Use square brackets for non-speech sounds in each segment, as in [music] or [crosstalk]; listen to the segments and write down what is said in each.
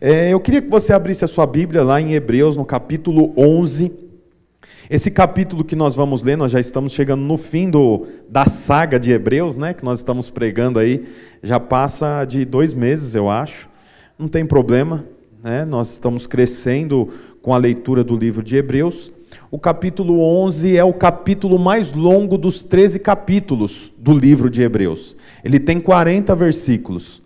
É, eu queria que você abrisse a sua Bíblia lá em Hebreus, no capítulo 11. Esse capítulo que nós vamos ler, nós já estamos chegando no fim do, da saga de Hebreus, né? Que nós estamos pregando aí, já passa de dois meses, eu acho. Não tem problema, né? Nós estamos crescendo com a leitura do livro de Hebreus. O capítulo 11 é o capítulo mais longo dos 13 capítulos do livro de Hebreus. Ele tem 40 versículos.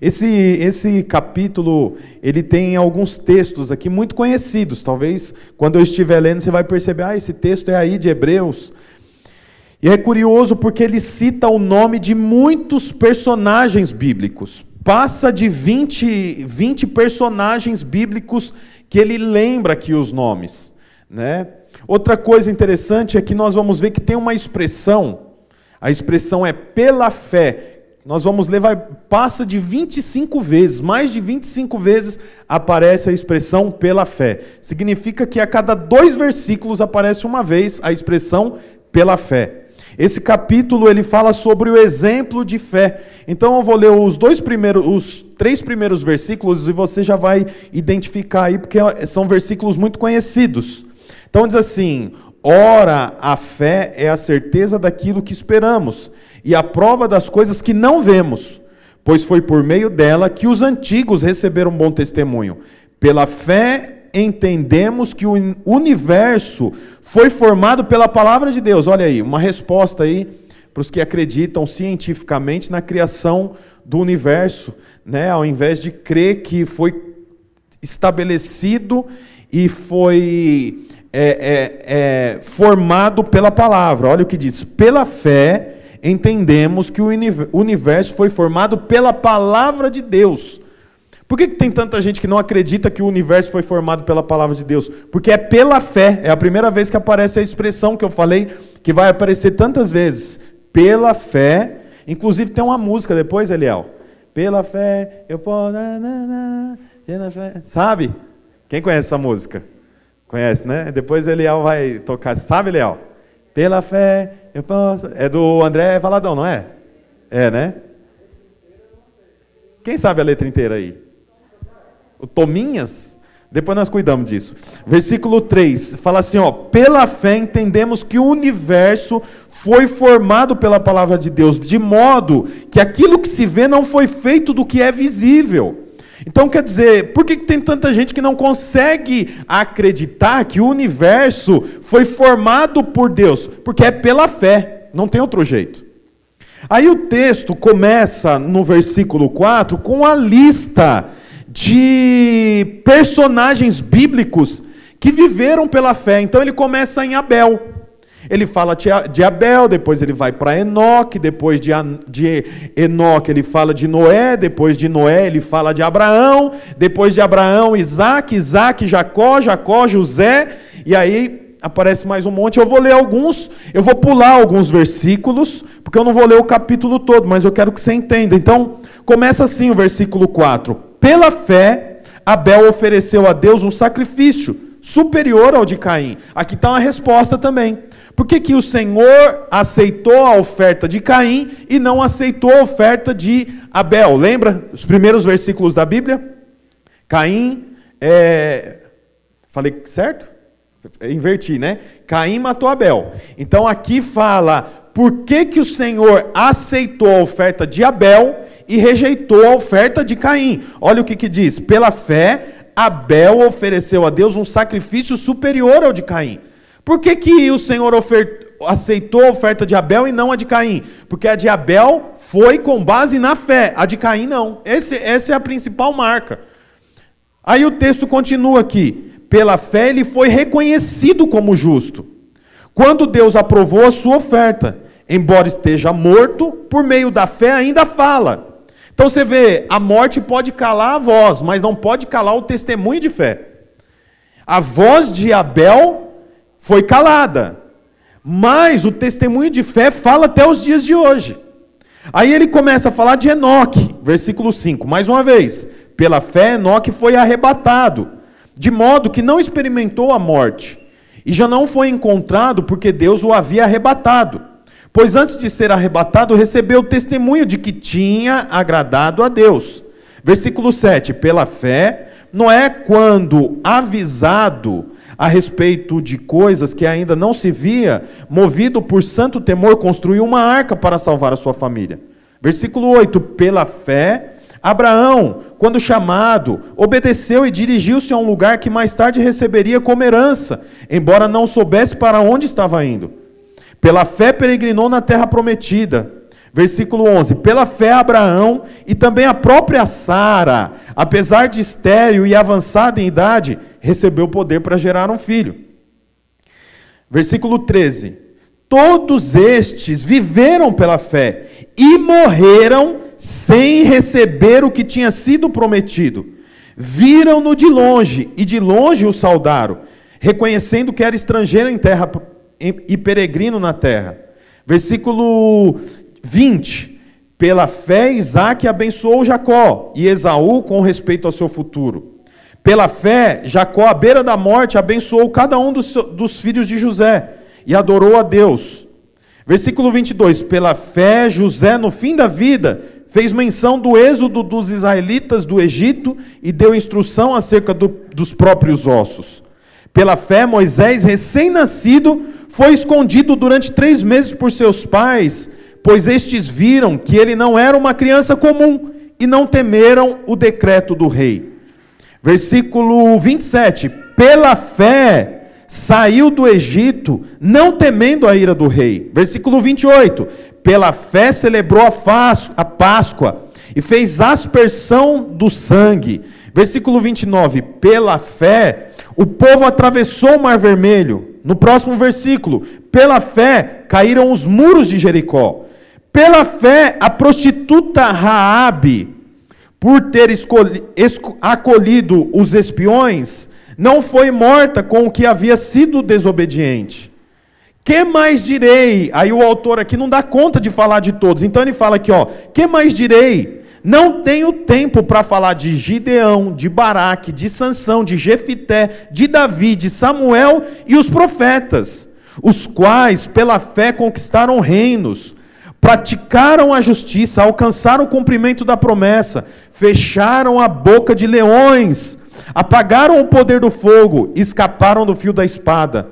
Esse, esse capítulo, ele tem alguns textos aqui muito conhecidos. Talvez, quando eu estiver lendo, você vai perceber, ah, esse texto é aí de Hebreus. E é curioso porque ele cita o nome de muitos personagens bíblicos. Passa de 20, 20 personagens bíblicos que ele lembra aqui os nomes. Né? Outra coisa interessante é que nós vamos ver que tem uma expressão, a expressão é pela fé, nós vamos ler, vai, passa de 25 vezes, mais de 25 vezes aparece a expressão pela fé. Significa que a cada dois versículos aparece uma vez a expressão pela fé. Esse capítulo ele fala sobre o exemplo de fé. Então eu vou ler os dois primeiros, os três primeiros versículos e você já vai identificar aí porque são versículos muito conhecidos. Então diz assim: Ora, a fé é a certeza daquilo que esperamos e a prova das coisas que não vemos, pois foi por meio dela que os antigos receberam bom testemunho. Pela fé entendemos que o universo foi formado pela palavra de Deus. Olha aí, uma resposta aí para os que acreditam cientificamente na criação do universo, né? Ao invés de crer que foi estabelecido e foi é, é, é, formado pela palavra. Olha o que diz: pela fé entendemos que o universo foi formado pela palavra de Deus. Por que, que tem tanta gente que não acredita que o universo foi formado pela palavra de Deus? Porque é pela fé. É a primeira vez que aparece a expressão que eu falei, que vai aparecer tantas vezes. Pela fé. Inclusive tem uma música depois, Eliel. Pela fé, eu posso. Sabe? Quem conhece essa música? Conhece, né? Depois Eliel vai tocar. Sabe, Eliel? Pela fé, eu posso. É do André Valadão, não é? É, né? Quem sabe a letra inteira aí? O Tominhas? Depois nós cuidamos disso. Versículo 3 fala assim: ó, pela fé entendemos que o universo foi formado pela palavra de Deus, de modo que aquilo que se vê não foi feito do que é visível. Então quer dizer, por que tem tanta gente que não consegue acreditar que o universo foi formado por Deus? Porque é pela fé, não tem outro jeito. Aí o texto começa no versículo 4 com a lista de personagens bíblicos que viveram pela fé. Então ele começa em Abel. Ele fala de Abel, depois ele vai para Enoque, depois de, Enoque ele fala de Noé, depois de Noé ele fala de Abraão, depois de Abraão, Isaac, Isaac, Jacó, Jacó, José, e aí aparece mais um monte. Eu vou ler alguns, eu vou pular alguns versículos, porque eu não vou ler o capítulo todo, mas eu quero que você entenda. Então, começa assim o versículo 4: Pela fé, Abel ofereceu a Deus um sacrifício superior ao de Caim. Aqui está uma resposta também. Por que, que o Senhor aceitou a oferta de Caim e não aceitou a oferta de Abel? Lembra os primeiros versículos da Bíblia? Caim, é... falei certo? Inverti, né? Caim matou Abel. Então aqui fala por que, que o Senhor aceitou a oferta de Abel e rejeitou a oferta de Caim. Olha o que, que diz: pela fé, Abel ofereceu a Deus um sacrifício superior ao de Caim. Por que, que o Senhor aceitou a oferta de Abel e não a de Caim? Porque a de Abel foi com base na fé, a de Caim não. Esse, essa é a principal marca. Aí o texto continua aqui. Pela fé ele foi reconhecido como justo. Quando Deus aprovou a sua oferta, embora esteja morto, por meio da fé ainda fala. Então você vê, a morte pode calar a voz, mas não pode calar o testemunho de fé. A voz de Abel foi calada. Mas o testemunho de fé fala até os dias de hoje. Aí ele começa a falar de Enoque, versículo 5. Mais uma vez, pela fé Enoque foi arrebatado, de modo que não experimentou a morte, e já não foi encontrado porque Deus o havia arrebatado. Pois antes de ser arrebatado, recebeu o testemunho de que tinha agradado a Deus. Versículo 7: Pela fé, Noé, quando avisado a respeito de coisas que ainda não se via, movido por santo temor, construiu uma arca para salvar a sua família. Versículo 8: Pela fé, Abraão, quando chamado, obedeceu e dirigiu-se a um lugar que mais tarde receberia como herança, embora não soubesse para onde estava indo. Pela fé peregrinou na terra prometida. Versículo 11: Pela fé, Abraão e também a própria Sara, apesar de estéril e avançada em idade, recebeu poder para gerar um filho. Versículo 13: Todos estes viveram pela fé e morreram sem receber o que tinha sido prometido. Viram-no de longe e de longe o saudaram, reconhecendo que era estrangeiro em terra e peregrino na terra. Versículo 20. Pela fé, Isaac abençoou Jacó e Esaú com respeito ao seu futuro. Pela fé, Jacó, à beira da morte, abençoou cada um dos, dos filhos de José e adorou a Deus. Versículo 22. Pela fé, José, no fim da vida, fez menção do êxodo dos israelitas do Egito e deu instrução acerca do, dos próprios ossos. Pela fé, Moisés, recém-nascido, foi escondido durante três meses por seus pais, pois estes viram que ele não era uma criança comum e não temeram o decreto do rei. Versículo 27. Pela fé, saiu do Egito, não temendo a ira do rei. Versículo 28. Pela fé celebrou a Páscoa e fez aspersão do sangue. Versículo 29. Pela fé, o povo atravessou o mar vermelho. No próximo versículo, pela fé caíram os muros de Jericó. Pela fé, a prostituta Raabe, por ter acolhido os espiões, não foi morta com o que havia sido desobediente. Que mais direi? Aí o autor aqui não dá conta de falar de todos. Então ele fala aqui, ó, que mais direi? Não tenho tempo para falar de Gideão, de Baraque, de Sansão, de Jefité, de Davi, de Samuel e os profetas, os quais pela fé conquistaram reinos, praticaram a justiça, alcançaram o cumprimento da promessa, fecharam a boca de leões, apagaram o poder do fogo, escaparam do fio da espada.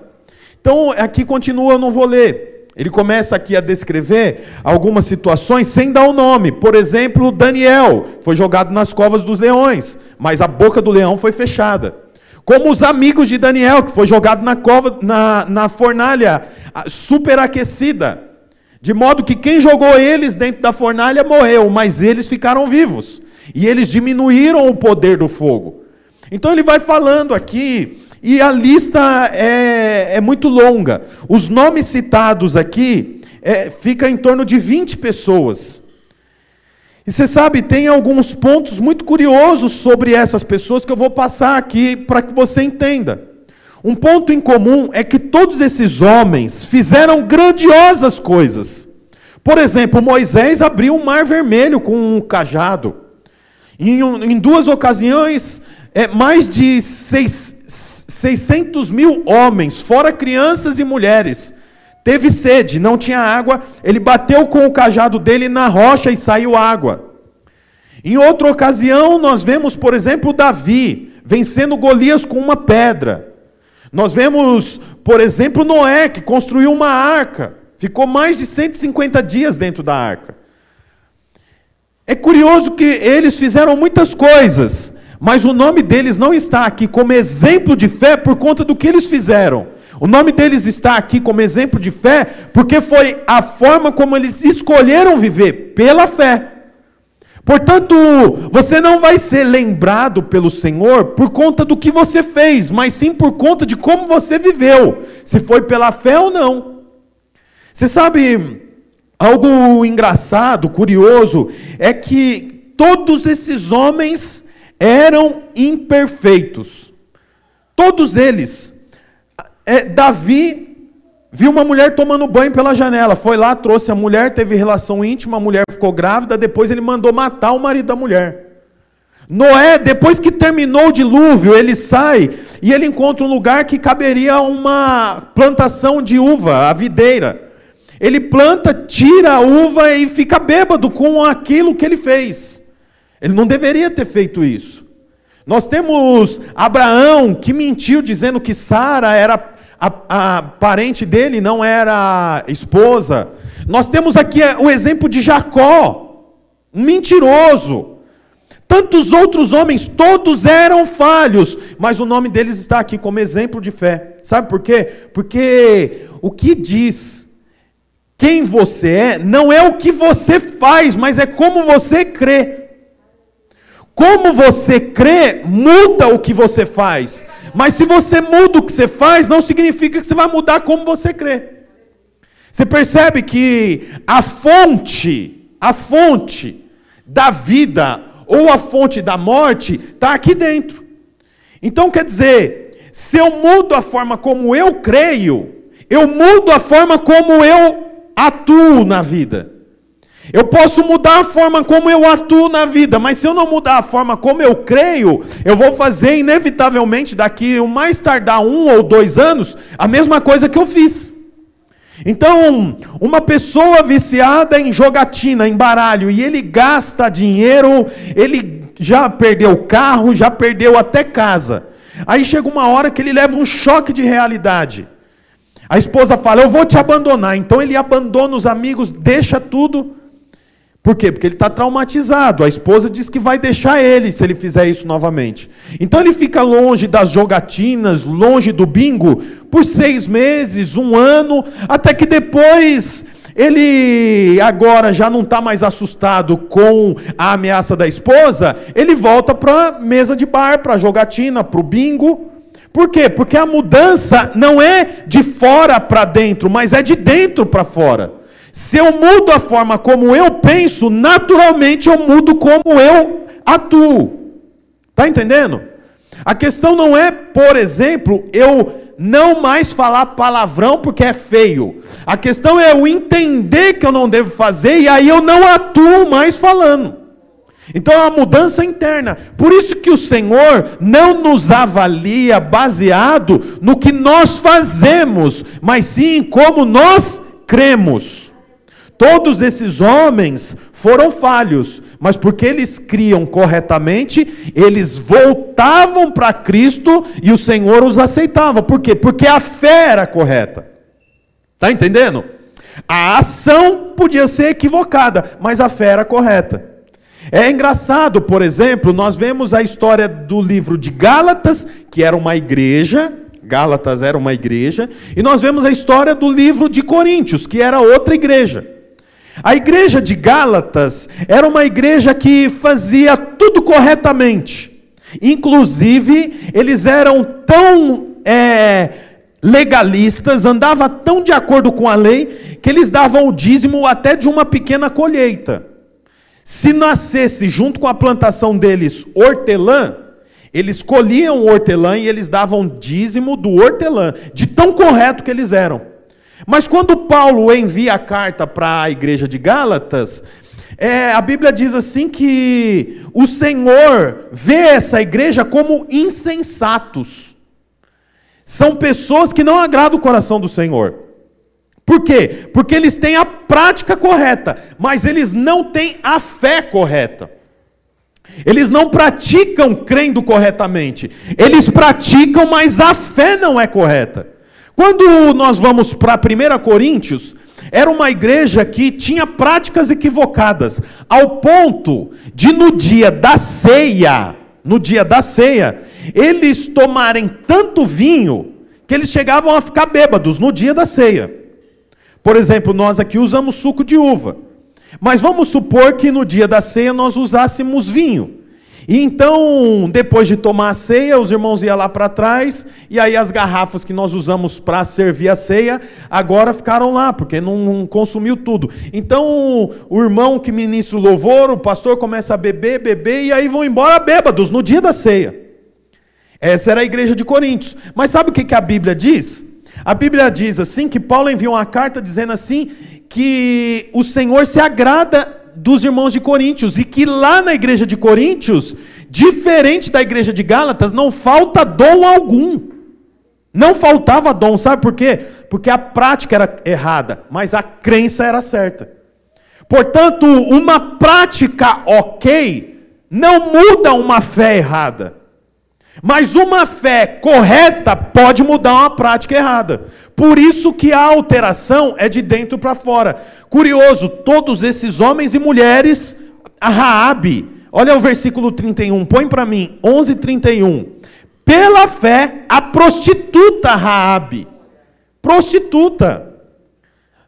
Então, aqui continua, eu não vou ler. Ele começa aqui a descrever algumas situações sem dar o nome. Por exemplo, Daniel foi jogado nas covas dos leões, mas a boca do leão foi fechada. Como os amigos de Daniel, que foi jogado na cova, na, na fornalha superaquecida. De modo que quem jogou eles dentro da fornalha morreu, mas eles ficaram vivos. E eles diminuíram o poder do fogo. Então ele vai falando aqui, e a lista é, é muito longa. Os nomes citados aqui é, fica em torno de 20 pessoas. E você sabe, tem alguns pontos muito curiosos sobre essas pessoas que eu vou passar aqui para que você entenda. Um ponto em comum é que todos esses homens fizeram grandiosas coisas. Por exemplo, Moisés abriu o mar vermelho com um cajado. Em, em duas ocasiões, é, mais de seis, 600 mil homens, fora crianças e mulheres, teve sede, não tinha água, ele bateu com o cajado dele na rocha e saiu água. Em outra ocasião, nós vemos, por exemplo, Davi vencendo Golias com uma pedra. Nós vemos, por exemplo, Noé, que construiu uma arca, ficou mais de 150 dias dentro da arca. É curioso que eles fizeram muitas coisas, mas o nome deles não está aqui como exemplo de fé por conta do que eles fizeram. O nome deles está aqui como exemplo de fé porque foi a forma como eles escolheram viver, pela fé. Portanto, você não vai ser lembrado pelo Senhor por conta do que você fez, mas sim por conta de como você viveu, se foi pela fé ou não. Você sabe, algo engraçado, curioso, é que todos esses homens eram imperfeitos. Todos eles. É, Davi viu uma mulher tomando banho pela janela. Foi lá, trouxe a mulher, teve relação íntima, a mulher ficou grávida. Depois ele mandou matar o marido da mulher. Noé, depois que terminou o dilúvio, ele sai e ele encontra um lugar que caberia uma plantação de uva, a videira. Ele planta, tira a uva e fica bêbado com aquilo que ele fez. Ele não deveria ter feito isso. Nós temos Abraão que mentiu dizendo que Sara era a, a, parente dele, não era esposa. Nós temos aqui o exemplo de Jacó, um mentiroso. Tantos outros homens, todos eram falhos, mas o nome deles está aqui como exemplo de fé. Sabe por quê? Porque o que diz quem você é não é o que você faz, mas é como você crê. Como você crê, muda o que você faz. Mas se você muda o que você faz, não significa que você vai mudar como você crê. Você percebe que a fonte, a fonte da vida, ou a fonte da morte está aqui dentro. Então quer dizer, se eu mudo a forma como eu creio, eu mudo a forma como eu atuo na vida. Eu posso mudar a forma como eu atuo na vida, mas se eu não mudar a forma como eu creio, eu vou fazer inevitavelmente daqui o mais tardar um ou dois anos a mesma coisa que eu fiz. Então, uma pessoa viciada em jogatina, em baralho, e ele gasta dinheiro, ele já perdeu carro, já perdeu até casa. Aí chega uma hora que ele leva um choque de realidade. A esposa fala: Eu vou te abandonar. Então ele abandona os amigos, deixa tudo por quê? Porque ele está traumatizado. A esposa diz que vai deixar ele se ele fizer isso novamente. Então ele fica longe das jogatinas, longe do bingo, por seis meses, um ano, até que depois ele agora já não está mais assustado com a ameaça da esposa, ele volta para a mesa de bar, para a jogatina, para o bingo. Por quê? Porque a mudança não é de fora para dentro, mas é de dentro para fora. Se eu mudo a forma como eu penso, naturalmente eu mudo como eu atuo. Está entendendo? A questão não é, por exemplo, eu não mais falar palavrão porque é feio. A questão é eu entender que eu não devo fazer e aí eu não atuo mais falando. Então é uma mudança interna. Por isso que o Senhor não nos avalia baseado no que nós fazemos, mas sim como nós cremos. Todos esses homens foram falhos, mas porque eles criam corretamente, eles voltavam para Cristo e o Senhor os aceitava. Por quê? Porque a fé era correta. Está entendendo? A ação podia ser equivocada, mas a fé era correta. É engraçado, por exemplo, nós vemos a história do livro de Gálatas, que era uma igreja, Gálatas era uma igreja, e nós vemos a história do livro de Coríntios, que era outra igreja. A igreja de Gálatas era uma igreja que fazia tudo corretamente. Inclusive, eles eram tão é, legalistas, andavam tão de acordo com a lei, que eles davam o dízimo até de uma pequena colheita. Se nascesse junto com a plantação deles hortelã, eles colhiam hortelã e eles davam dízimo do hortelã, de tão correto que eles eram. Mas quando Paulo envia a carta para a igreja de Gálatas, é, a Bíblia diz assim que o Senhor vê essa igreja como insensatos. São pessoas que não agradam o coração do Senhor. Por quê? Porque eles têm a prática correta, mas eles não têm a fé correta. Eles não praticam crendo corretamente. Eles praticam, mas a fé não é correta. Quando nós vamos para 1 Coríntios, era uma igreja que tinha práticas equivocadas, ao ponto de no dia da ceia, no dia da ceia, eles tomarem tanto vinho que eles chegavam a ficar bêbados no dia da ceia. Por exemplo, nós aqui usamos suco de uva. Mas vamos supor que no dia da ceia nós usássemos vinho. E então, depois de tomar a ceia, os irmãos iam lá para trás, e aí as garrafas que nós usamos para servir a ceia, agora ficaram lá, porque não, não, consumiu tudo. Então, o irmão que ministra o louvor, o pastor começa a beber, beber, e aí vão embora bêbados no dia da ceia. Essa era a igreja de Coríntios. Mas sabe o que, que a Bíblia diz? A Bíblia diz assim, que Paulo enviou uma carta dizendo assim, que o Senhor se agrada dos irmãos de Coríntios, e que lá na igreja de Coríntios, diferente da igreja de Gálatas, não falta dom algum. Não faltava dom, sabe por quê? Porque a prática era errada, mas a crença era certa. Portanto, uma prática ok não muda uma fé errada. Mas uma fé correta pode mudar uma prática errada. Por isso que a alteração é de dentro para fora. Curioso, todos esses homens e mulheres, a Raabe, olha o versículo 31, põe para mim, 11:31. Pela fé, a prostituta Raabe, prostituta.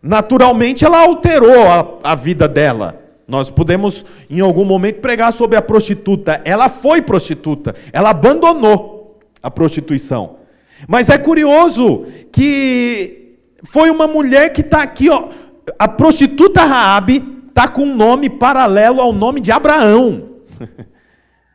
Naturalmente ela alterou a, a vida dela. Nós podemos, em algum momento, pregar sobre a prostituta. Ela foi prostituta, ela abandonou a prostituição. Mas é curioso que foi uma mulher que está aqui, ó. A prostituta Raabe está com um nome paralelo ao nome de Abraão. [laughs]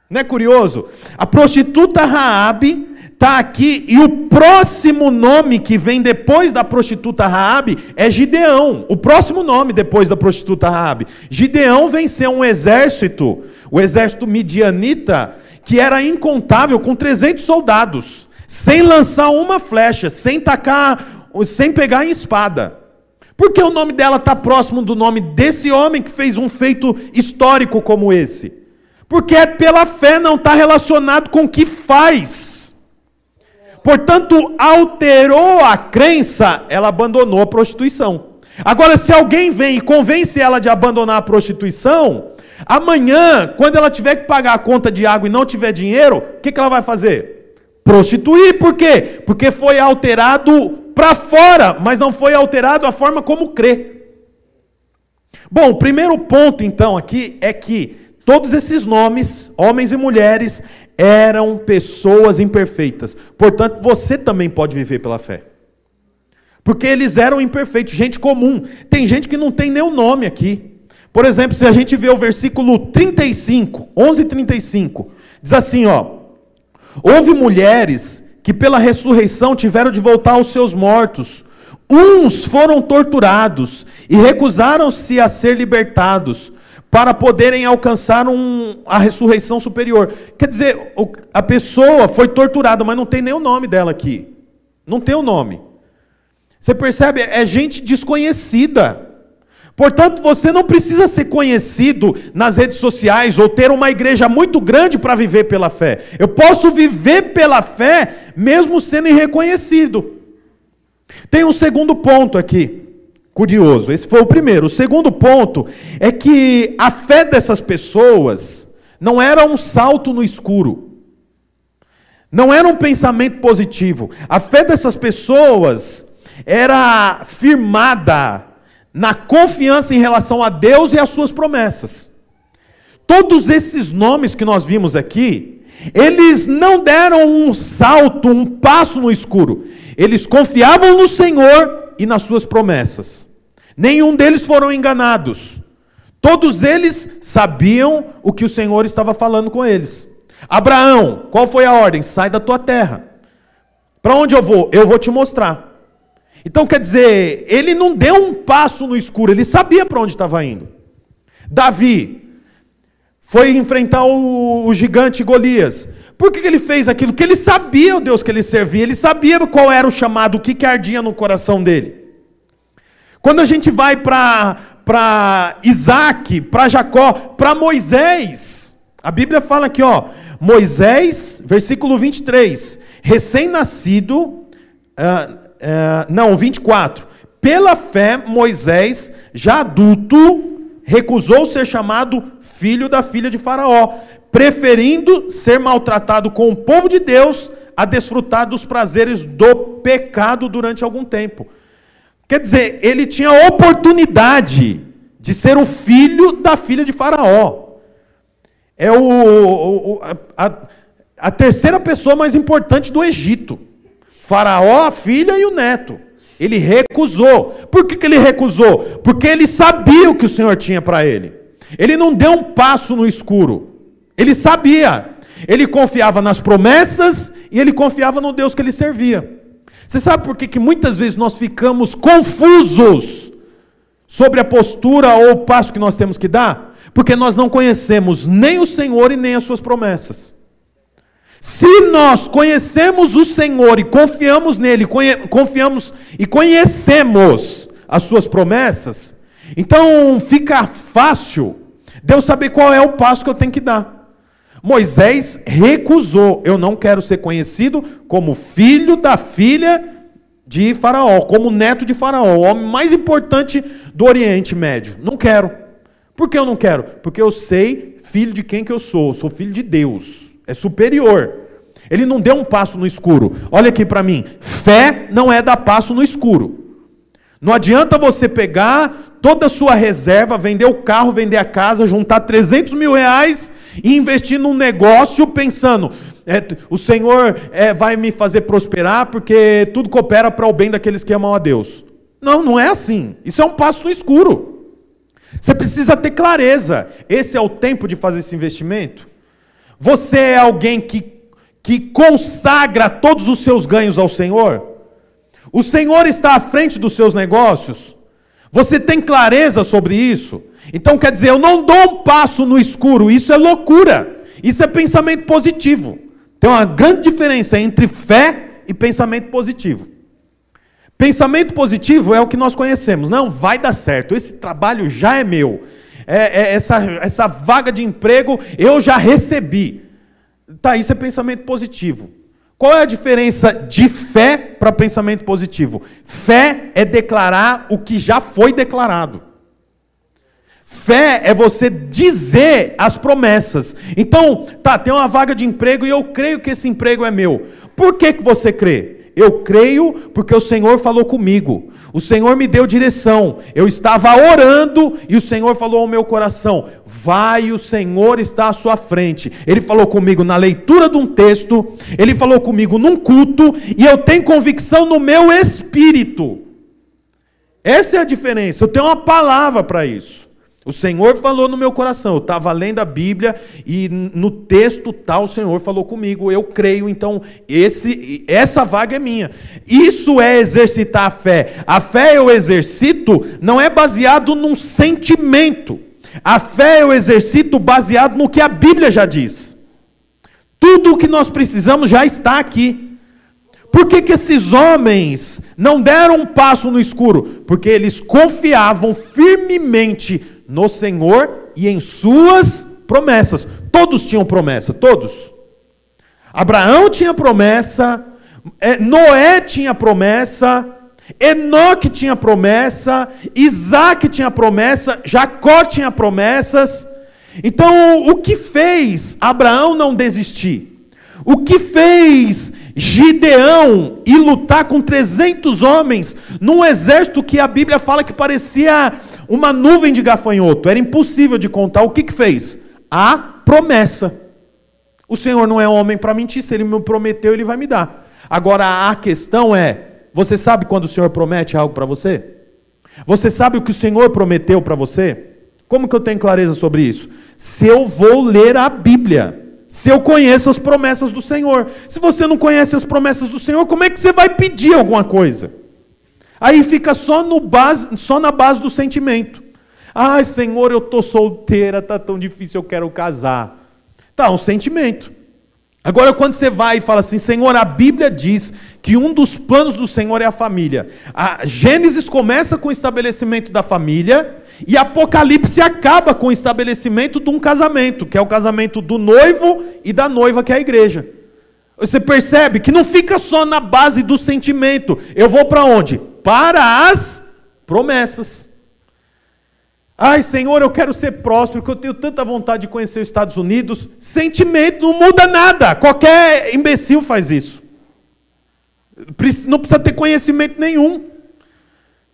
Não é curioso? A prostituta Raabe está aqui e o próximo nome que vem depois da prostituta Raabe é Gideão. O próximo nome depois da prostituta Raabe. Gideão venceu um exército, o exército midianita, que era incontável, com 300 soldados, sem lançar uma flecha, sem tacar, sem pegar em espada. Por que o nome dela está próximo do nome desse homem que fez um feito histórico como esse? Porque é pela fé, não está relacionado com o que faz. Portanto, alterou a crença, ela abandonou a prostituição. Agora, se alguém vem e convence ela de abandonar a prostituição, amanhã, quando ela tiver que pagar a conta de água e não tiver dinheiro, o que, que ela vai fazer? Prostituir, por quê? Porque foi alterado para fora, mas não foi alterado a forma como crê. Bom, o primeiro ponto então aqui é que todos esses nomes, homens e mulheres, eram pessoas imperfeitas. Portanto, você também pode viver pela fé. Porque eles eram imperfeitos, gente comum. Tem gente que não tem nem o nome aqui. Por exemplo, se a gente vê o versículo 35, 11 35, diz assim, ó: Houve mulheres que pela ressurreição tiveram de voltar aos seus mortos. Uns foram torturados e recusaram-se a ser libertados para poderem alcançar um, a ressurreição superior. Quer dizer, a pessoa foi torturada, mas não tem nem o nome dela aqui. Não tem o nome. Você percebe? É gente desconhecida. Portanto, você não precisa ser conhecido nas redes sociais ou ter uma igreja muito grande para viver pela fé. Eu posso viver pela fé mesmo sendo irreconhecido. Tem um segundo ponto aqui. Curioso, esse foi o primeiro. O segundo ponto é que a fé dessas pessoas não era um salto no escuro. Não era um pensamento positivo. A fé dessas pessoas era firmada na confiança em relação a Deus e às suas promessas. Todos esses nomes que nós vimos aqui, eles não deram um salto, um passo no escuro. Eles confiavam no Senhor e nas suas promessas. Nenhum deles foram enganados. Todos eles sabiam o que o Senhor estava falando com eles. Abraão, qual foi a ordem? Sai da tua terra. Para onde eu vou? Eu vou te mostrar. Então quer dizer, ele não deu um passo no escuro, ele sabia para onde estava indo. Davi foi enfrentar o, o gigante Golias. Por que, que ele fez aquilo? Porque ele sabia o Deus que ele servia, ele sabia qual era o chamado, o que, que ardia no coração dele. Quando a gente vai para Isaac, para Jacó, para Moisés, a Bíblia fala aqui, ó, Moisés, versículo 23, recém-nascido, uh, uh, não, 24, pela fé, Moisés, já adulto, recusou ser chamado filho da filha de Faraó, preferindo ser maltratado com o povo de Deus a desfrutar dos prazeres do pecado durante algum tempo. Quer dizer, ele tinha oportunidade de ser o filho da filha de Faraó. É o, o a, a, terceira pessoa mais importante do Egito. Faraó, a filha e o neto. Ele recusou. Por que, que ele recusou? Porque ele sabia o que o Senhor tinha para ele. Ele não deu um passo no escuro. Ele sabia. Ele confiava nas promessas e ele confiava no Deus que ele servia. Você sabe por que, que muitas vezes nós ficamos confusos sobre a postura ou o passo que nós temos que dar? Porque nós não conhecemos nem o Senhor e nem as suas promessas. Se nós conhecemos o Senhor e confiamos nele, confiamos e conhecemos as suas promessas, então fica fácil Deus saber qual é o passo que eu tenho que dar. Moisés recusou. Eu não quero ser conhecido como filho da filha de Faraó, como neto de Faraó, o homem mais importante do Oriente Médio. Não quero. Por que eu não quero? Porque eu sei filho de quem que eu sou. Eu sou filho de Deus. É superior. Ele não deu um passo no escuro. Olha aqui para mim. Fé não é dar passo no escuro. Não adianta você pegar toda a sua reserva, vender o carro, vender a casa, juntar 300 mil reais e investir num negócio pensando, é, o Senhor é, vai me fazer prosperar porque tudo coopera para o bem daqueles que amam a Deus. Não, não é assim. Isso é um passo no escuro. Você precisa ter clareza. Esse é o tempo de fazer esse investimento? Você é alguém que, que consagra todos os seus ganhos ao Senhor? O Senhor está à frente dos seus negócios? Você tem clareza sobre isso? Então quer dizer, eu não dou um passo no escuro, isso é loucura. Isso é pensamento positivo. Tem uma grande diferença entre fé e pensamento positivo. Pensamento positivo é o que nós conhecemos. Não, vai dar certo. Esse trabalho já é meu. É, é, essa, essa vaga de emprego eu já recebi. Tá, isso é pensamento positivo. Qual é a diferença de fé para pensamento positivo? Fé é declarar o que já foi declarado. Fé é você dizer as promessas. Então, tá, tem uma vaga de emprego e eu creio que esse emprego é meu. Por que, que você crê? Eu creio porque o Senhor falou comigo. O Senhor me deu direção. Eu estava orando e o Senhor falou ao meu coração: Vai, o Senhor está à sua frente. Ele falou comigo na leitura de um texto, ele falou comigo num culto, e eu tenho convicção no meu espírito. Essa é a diferença. Eu tenho uma palavra para isso. O Senhor falou no meu coração. Eu estava lendo a Bíblia e no texto tal o Senhor falou comigo. Eu creio, então esse, essa vaga é minha. Isso é exercitar a fé. A fé eu exercito não é baseado num sentimento. A fé eu exercito baseado no que a Bíblia já diz. Tudo o que nós precisamos já está aqui. Por que, que esses homens não deram um passo no escuro? Porque eles confiavam firmemente no Senhor e em suas promessas. Todos tinham promessa, todos. Abraão tinha promessa, é, Noé tinha promessa, Enoque tinha promessa, Isaac tinha promessa, Jacó tinha promessas. Então, o que fez Abraão não desistir? O que fez Gideão ir lutar com 300 homens num exército que a Bíblia fala que parecia uma nuvem de gafanhoto, era impossível de contar. O que, que fez? A promessa. O Senhor não é homem para mentir, se ele me prometeu, ele vai me dar. Agora a questão é: você sabe quando o Senhor promete algo para você? Você sabe o que o Senhor prometeu para você? Como que eu tenho clareza sobre isso? Se eu vou ler a Bíblia se eu conheço as promessas do Senhor. Se você não conhece as promessas do Senhor, como é que você vai pedir alguma coisa? Aí fica só, no base, só na base do sentimento. Ai, Senhor, eu estou solteira, está tão difícil, eu quero casar. Tá, um sentimento. Agora, quando você vai e fala assim, Senhor, a Bíblia diz que um dos planos do Senhor é a família. A Gênesis começa com o estabelecimento da família, e Apocalipse acaba com o estabelecimento de um casamento, que é o casamento do noivo e da noiva, que é a igreja. Você percebe que não fica só na base do sentimento. Eu vou para onde? Para as promessas. Ai, Senhor, eu quero ser próspero, porque eu tenho tanta vontade de conhecer os Estados Unidos. Sentimento não muda nada. Qualquer imbecil faz isso. Não precisa ter conhecimento nenhum.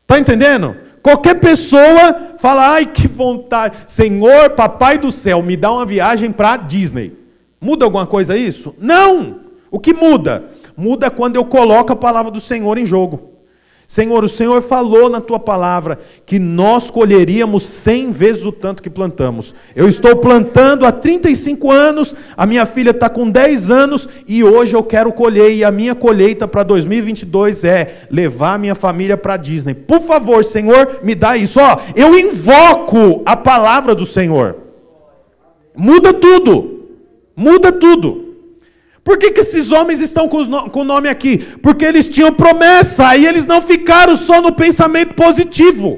Está entendendo? Qualquer pessoa fala, ai que vontade, Senhor, papai do céu, me dá uma viagem para Disney. Muda alguma coisa isso? Não! O que muda? Muda quando eu coloco a palavra do Senhor em jogo. Senhor, o Senhor falou na tua palavra que nós colheríamos cem vezes o tanto que plantamos. Eu estou plantando há 35 anos, a minha filha está com 10 anos e hoje eu quero colher. E a minha colheita para 2022 é levar minha família para Disney. Por favor, Senhor, me dá isso. Ó, eu invoco a palavra do Senhor. Muda tudo. Muda tudo. Por que, que esses homens estão com o nome aqui? Porque eles tinham promessa e eles não ficaram só no pensamento positivo.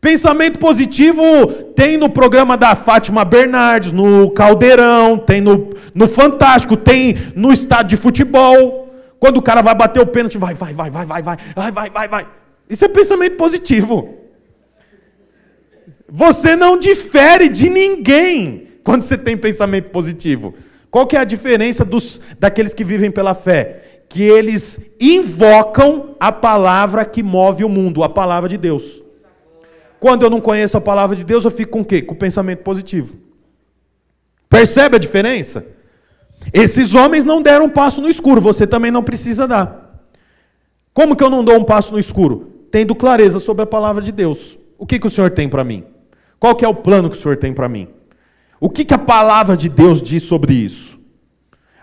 Pensamento positivo tem no programa da Fátima Bernardes, no Caldeirão, tem no, no Fantástico, tem no estádio de futebol. Quando o cara vai bater o pênalti, vai, vai, vai, vai, vai, vai, vai, vai, vai, vai. Isso é pensamento positivo. Você não difere de ninguém quando você tem pensamento positivo. Qual que é a diferença dos, daqueles que vivem pela fé? Que eles invocam a palavra que move o mundo, a palavra de Deus. Quando eu não conheço a palavra de Deus, eu fico com o quê? Com o pensamento positivo. Percebe a diferença? Esses homens não deram um passo no escuro, você também não precisa dar. Como que eu não dou um passo no escuro? Tendo clareza sobre a palavra de Deus. O que, que o Senhor tem para mim? Qual que é o plano que o Senhor tem para mim? O que, que a palavra de Deus diz sobre isso?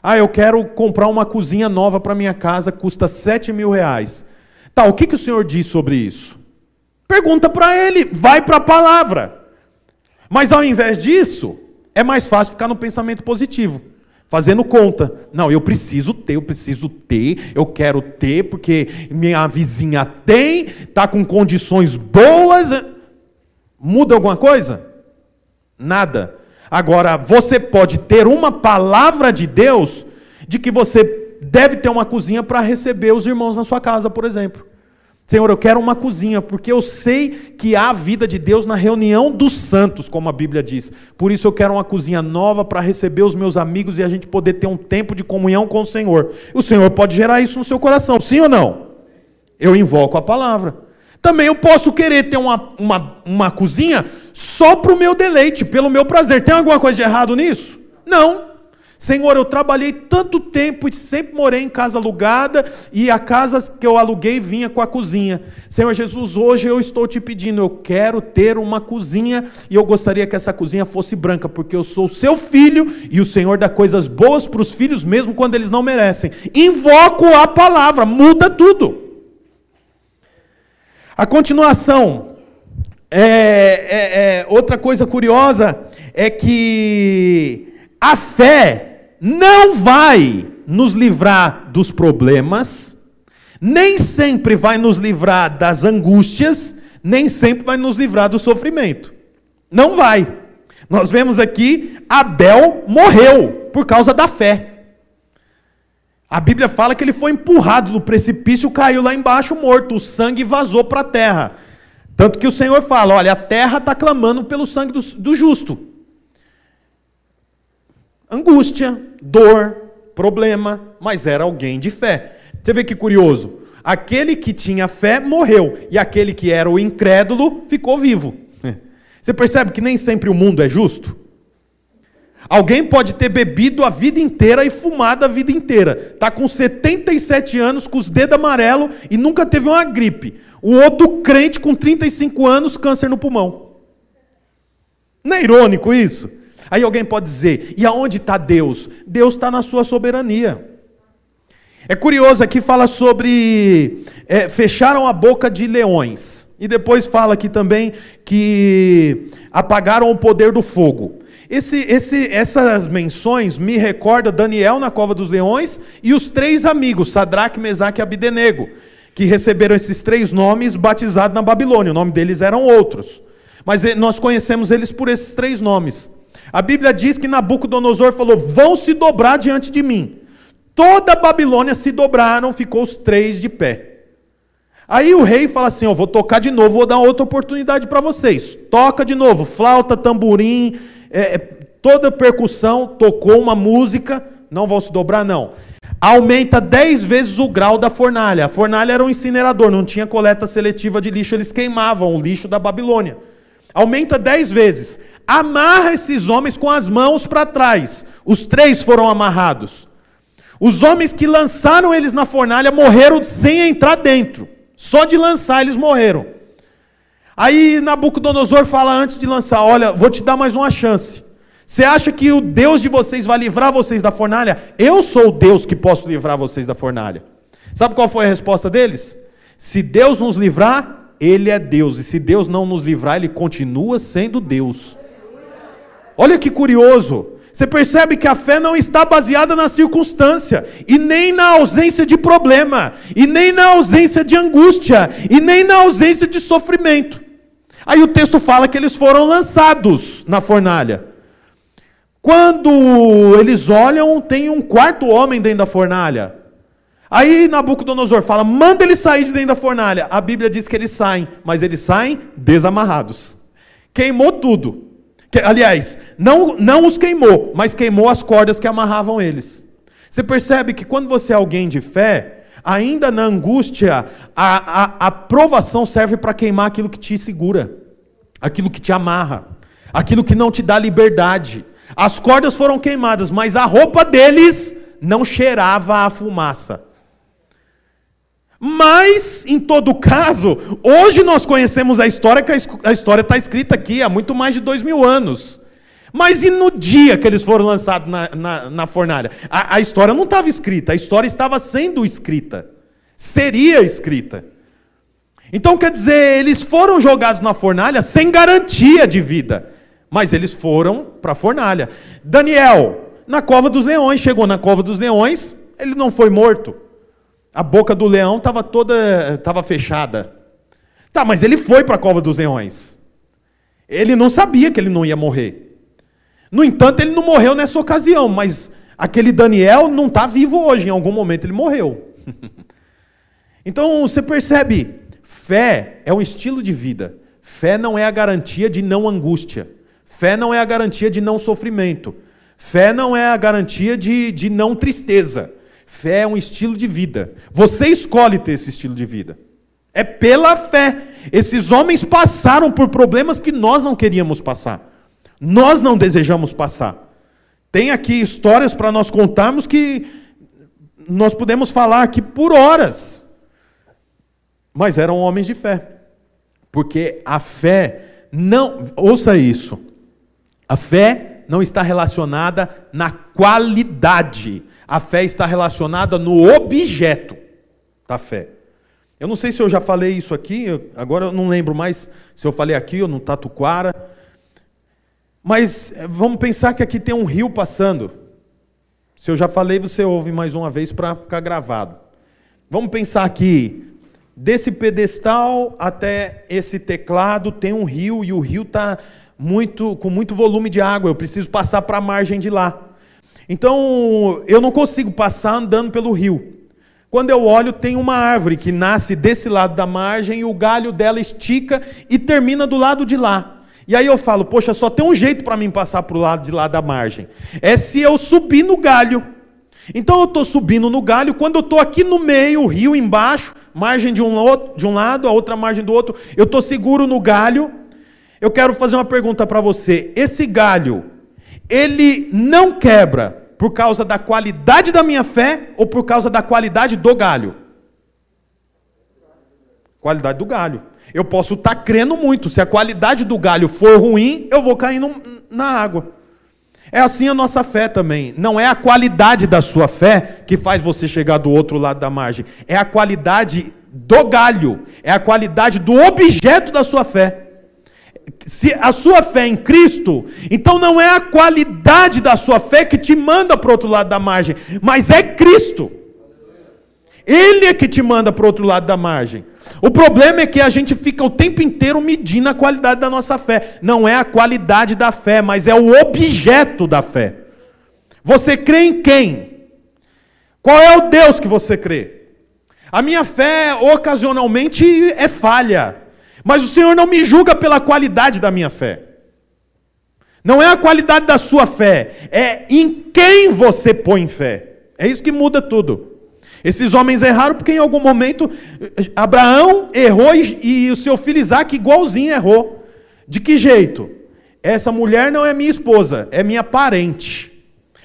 Ah, eu quero comprar uma cozinha nova para minha casa, custa 7 mil reais. Tá, o que, que o Senhor diz sobre isso? Pergunta para ele, vai para a palavra. Mas ao invés disso, é mais fácil ficar no pensamento positivo, fazendo conta. Não, eu preciso ter, eu preciso ter, eu quero ter, porque minha vizinha tem, está com condições boas. Muda alguma coisa? Nada. Agora, você pode ter uma palavra de Deus de que você deve ter uma cozinha para receber os irmãos na sua casa, por exemplo. Senhor, eu quero uma cozinha, porque eu sei que há a vida de Deus na reunião dos santos, como a Bíblia diz. Por isso eu quero uma cozinha nova para receber os meus amigos e a gente poder ter um tempo de comunhão com o Senhor. O Senhor pode gerar isso no seu coração, sim ou não? Eu invoco a palavra. Também eu posso querer ter uma, uma, uma cozinha só para o meu deleite, pelo meu prazer. Tem alguma coisa de errado nisso? Não. Senhor, eu trabalhei tanto tempo e sempre morei em casa alugada e a casa que eu aluguei vinha com a cozinha. Senhor Jesus, hoje eu estou te pedindo, eu quero ter uma cozinha e eu gostaria que essa cozinha fosse branca, porque eu sou seu filho e o Senhor dá coisas boas para os filhos mesmo quando eles não merecem. Invoco a palavra, muda tudo. A continuação, é, é, é, outra coisa curiosa é que a fé não vai nos livrar dos problemas, nem sempre vai nos livrar das angústias, nem sempre vai nos livrar do sofrimento. Não vai. Nós vemos aqui Abel morreu por causa da fé. A Bíblia fala que ele foi empurrado do precipício, caiu lá embaixo morto, o sangue vazou para a terra. Tanto que o Senhor fala: olha, a terra está clamando pelo sangue do, do justo. Angústia, dor, problema, mas era alguém de fé. Você vê que curioso. Aquele que tinha fé morreu, e aquele que era o incrédulo ficou vivo. [laughs] Você percebe que nem sempre o mundo é justo? Alguém pode ter bebido a vida inteira e fumado a vida inteira. Está com 77 anos, com os dedos amarelos e nunca teve uma gripe. O outro crente com 35 anos, câncer no pulmão. Não é irônico isso? Aí alguém pode dizer: e aonde está Deus? Deus está na sua soberania. É curioso aqui fala sobre é, fecharam a boca de leões. E depois fala aqui também que apagaram o poder do fogo. Esse, esse, essas menções me recorda Daniel na cova dos leões e os três amigos, Sadraque, Mesaque e Abidenego, que receberam esses três nomes batizados na Babilônia. O nome deles eram outros. Mas eh, nós conhecemos eles por esses três nomes. A Bíblia diz que Nabucodonosor falou: vão se dobrar diante de mim. Toda a Babilônia se dobraram, ficou os três de pé. Aí o rei fala assim: Eu vou tocar de novo, vou dar outra oportunidade para vocês. Toca de novo, flauta, tamborim, é, é, toda percussão tocou uma música, não vão se dobrar, não. Aumenta 10 vezes o grau da fornalha. A fornalha era um incinerador, não tinha coleta seletiva de lixo, eles queimavam o lixo da Babilônia. Aumenta 10 vezes. Amarra esses homens com as mãos para trás. Os três foram amarrados. Os homens que lançaram eles na fornalha morreram sem entrar dentro. Só de lançar eles morreram. Aí Nabucodonosor fala antes de lançar: Olha, vou te dar mais uma chance. Você acha que o Deus de vocês vai livrar vocês da fornalha? Eu sou o Deus que posso livrar vocês da fornalha. Sabe qual foi a resposta deles? Se Deus nos livrar, Ele é Deus. E se Deus não nos livrar, Ele continua sendo Deus. Olha que curioso. Você percebe que a fé não está baseada na circunstância, e nem na ausência de problema, e nem na ausência de angústia, e nem na ausência de sofrimento. Aí o texto fala que eles foram lançados na fornalha. Quando eles olham, tem um quarto homem dentro da fornalha. Aí Nabucodonosor fala: manda eles sair de dentro da fornalha. A Bíblia diz que eles saem, mas eles saem desamarrados. Queimou tudo. Que, aliás, não, não os queimou, mas queimou as cordas que amarravam eles. Você percebe que quando você é alguém de fé, ainda na angústia, a, a, a provação serve para queimar aquilo que te segura, aquilo que te amarra, aquilo que não te dá liberdade. As cordas foram queimadas, mas a roupa deles não cheirava a fumaça. Mas, em todo caso, hoje nós conhecemos a história, que a história está escrita aqui há muito mais de dois mil anos. Mas e no dia que eles foram lançados na, na, na fornalha? A, a história não estava escrita, a história estava sendo escrita. Seria escrita. Então quer dizer, eles foram jogados na fornalha sem garantia de vida. Mas eles foram para a fornalha. Daniel, na cova dos leões, chegou na cova dos leões, ele não foi morto. A boca do leão estava toda estava fechada. Tá, mas ele foi para a cova dos leões. Ele não sabia que ele não ia morrer. No entanto, ele não morreu nessa ocasião, mas aquele Daniel não está vivo hoje, em algum momento ele morreu. [laughs] então você percebe, fé é um estilo de vida. Fé não é a garantia de não angústia. Fé não é a garantia de não sofrimento. Fé não é a garantia de, de não tristeza. Fé é um estilo de vida. Você escolhe ter esse estilo de vida. É pela fé. Esses homens passaram por problemas que nós não queríamos passar. Nós não desejamos passar. Tem aqui histórias para nós contarmos que nós podemos falar aqui por horas. Mas eram homens de fé. Porque a fé não, ouça isso. A fé não está relacionada na qualidade, a fé está relacionada no objeto da fé. Eu não sei se eu já falei isso aqui, agora eu não lembro mais se eu falei aqui ou no Tatuquara, mas eh, vamos pensar que aqui tem um rio passando. Se eu já falei, você ouve mais uma vez para ficar gravado. Vamos pensar aqui, desse pedestal até esse teclado tem um rio e o rio está muito, com muito volume de água, eu preciso passar para a margem de lá. Então, eu não consigo passar andando pelo rio. Quando eu olho, tem uma árvore que nasce desse lado da margem e o galho dela estica e termina do lado de lá. E aí eu falo, poxa, só tem um jeito para mim passar para o lado de lá da margem. É se eu subir no galho. Então eu estou subindo no galho, quando eu estou aqui no meio, o rio embaixo, margem de um, outro, de um lado, a outra margem do outro, eu estou seguro no galho, eu quero fazer uma pergunta para você. Esse galho, ele não quebra por causa da qualidade da minha fé ou por causa da qualidade do galho? Qualidade do galho. Eu posso estar tá crendo muito. Se a qualidade do galho for ruim, eu vou cair na água. É assim a nossa fé também. Não é a qualidade da sua fé que faz você chegar do outro lado da margem. É a qualidade do galho. É a qualidade do objeto da sua fé se a sua fé é em Cristo, então não é a qualidade da sua fé que te manda para o outro lado da margem, mas é Cristo. Ele é que te manda para o outro lado da margem. O problema é que a gente fica o tempo inteiro medindo a qualidade da nossa fé. Não é a qualidade da fé, mas é o objeto da fé. Você crê em quem? Qual é o Deus que você crê? A minha fé ocasionalmente é falha. Mas o Senhor não me julga pela qualidade da minha fé. Não é a qualidade da sua fé, é em quem você põe fé. É isso que muda tudo. Esses homens erraram porque em algum momento Abraão errou e, e o seu filho Isaac igualzinho errou. De que jeito? Essa mulher não é minha esposa, é minha parente.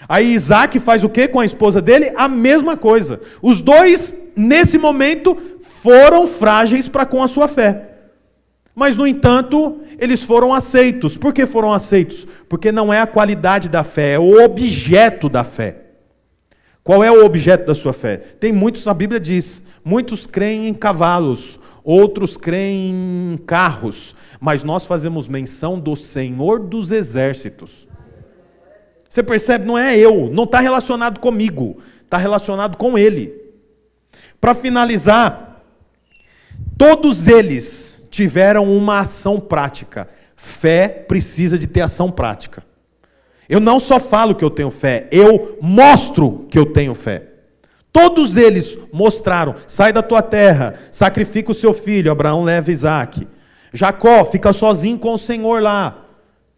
Aí Isaac faz o que com a esposa dele? A mesma coisa. Os dois, nesse momento, foram frágeis para com a sua fé. Mas, no entanto, eles foram aceitos. Por que foram aceitos? Porque não é a qualidade da fé, é o objeto da fé. Qual é o objeto da sua fé? Tem muitos, a Bíblia diz, muitos creem em cavalos, outros creem em carros, mas nós fazemos menção do Senhor dos exércitos. Você percebe? Não é eu, não está relacionado comigo, está relacionado com Ele. Para finalizar, todos eles tiveram uma ação prática. Fé precisa de ter ação prática. Eu não só falo que eu tenho fé, eu mostro que eu tenho fé. Todos eles mostraram: sai da tua terra, sacrifica o seu filho. Abraão leva Isaac. Jacó fica sozinho com o Senhor lá.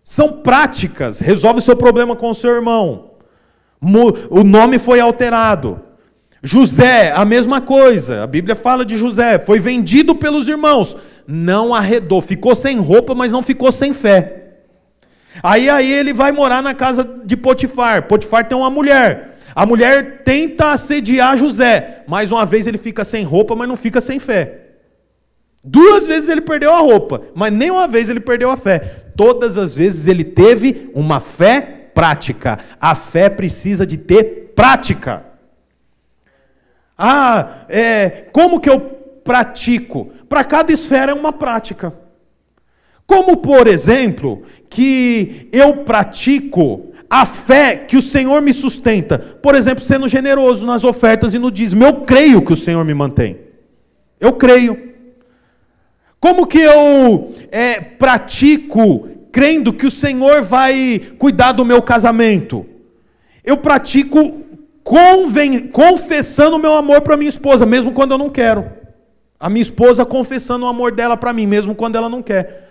São práticas, resolve o seu problema com o seu irmão. O nome foi alterado. José, a mesma coisa. A Bíblia fala de José, foi vendido pelos irmãos, não arredou, ficou sem roupa, mas não ficou sem fé. Aí aí ele vai morar na casa de Potifar. Potifar tem uma mulher. A mulher tenta assediar José. Mais uma vez ele fica sem roupa, mas não fica sem fé. Duas vezes ele perdeu a roupa, mas nem uma vez ele perdeu a fé. Todas as vezes ele teve uma fé prática. A fé precisa de ter prática. Ah, é, como que eu pratico? Para cada esfera é uma prática. Como, por exemplo, que eu pratico a fé que o Senhor me sustenta. Por exemplo, sendo generoso nas ofertas e no dízimo. Eu creio que o Senhor me mantém. Eu creio. Como que eu é, pratico crendo que o Senhor vai cuidar do meu casamento? Eu pratico conven, confessando o meu amor para minha esposa, mesmo quando eu não quero. A minha esposa confessando o amor dela para mim, mesmo quando ela não quer.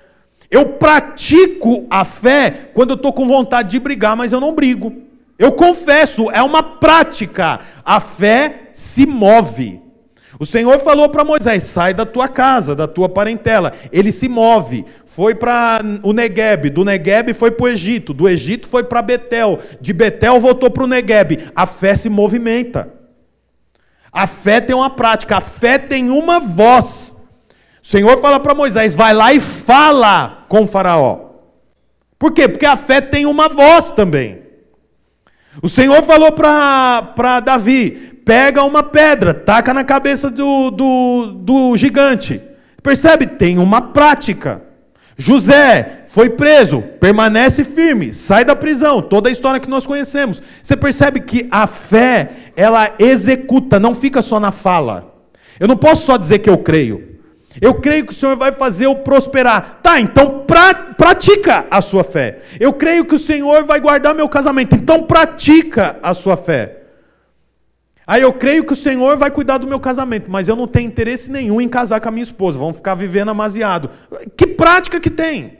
Eu pratico a fé quando eu estou com vontade de brigar, mas eu não brigo. Eu confesso, é uma prática. A fé se move. O Senhor falou para Moisés: sai da tua casa, da tua parentela. Ele se move foi para o Negueb, do Negueb foi para o Egito, do Egito foi para Betel, de Betel voltou para o Negueb. A fé se movimenta. A fé tem uma prática, a fé tem uma voz. O Senhor fala para Moisés: vai lá e fala com o Faraó. Por quê? Porque a fé tem uma voz também. O Senhor falou para Davi: pega uma pedra, taca na cabeça do, do, do gigante. Percebe? Tem uma prática. José foi preso, permanece firme, sai da prisão, toda a história que nós conhecemos. Você percebe que a fé, ela executa, não fica só na fala. Eu não posso só dizer que eu creio. Eu creio que o Senhor vai fazer eu prosperar. Tá, então pra, pratica a sua fé. Eu creio que o Senhor vai guardar meu casamento. Então pratica a sua fé. Aí eu creio que o Senhor vai cuidar do meu casamento, mas eu não tenho interesse nenhum em casar com a minha esposa. Vamos ficar vivendo amaziado. Que prática que tem?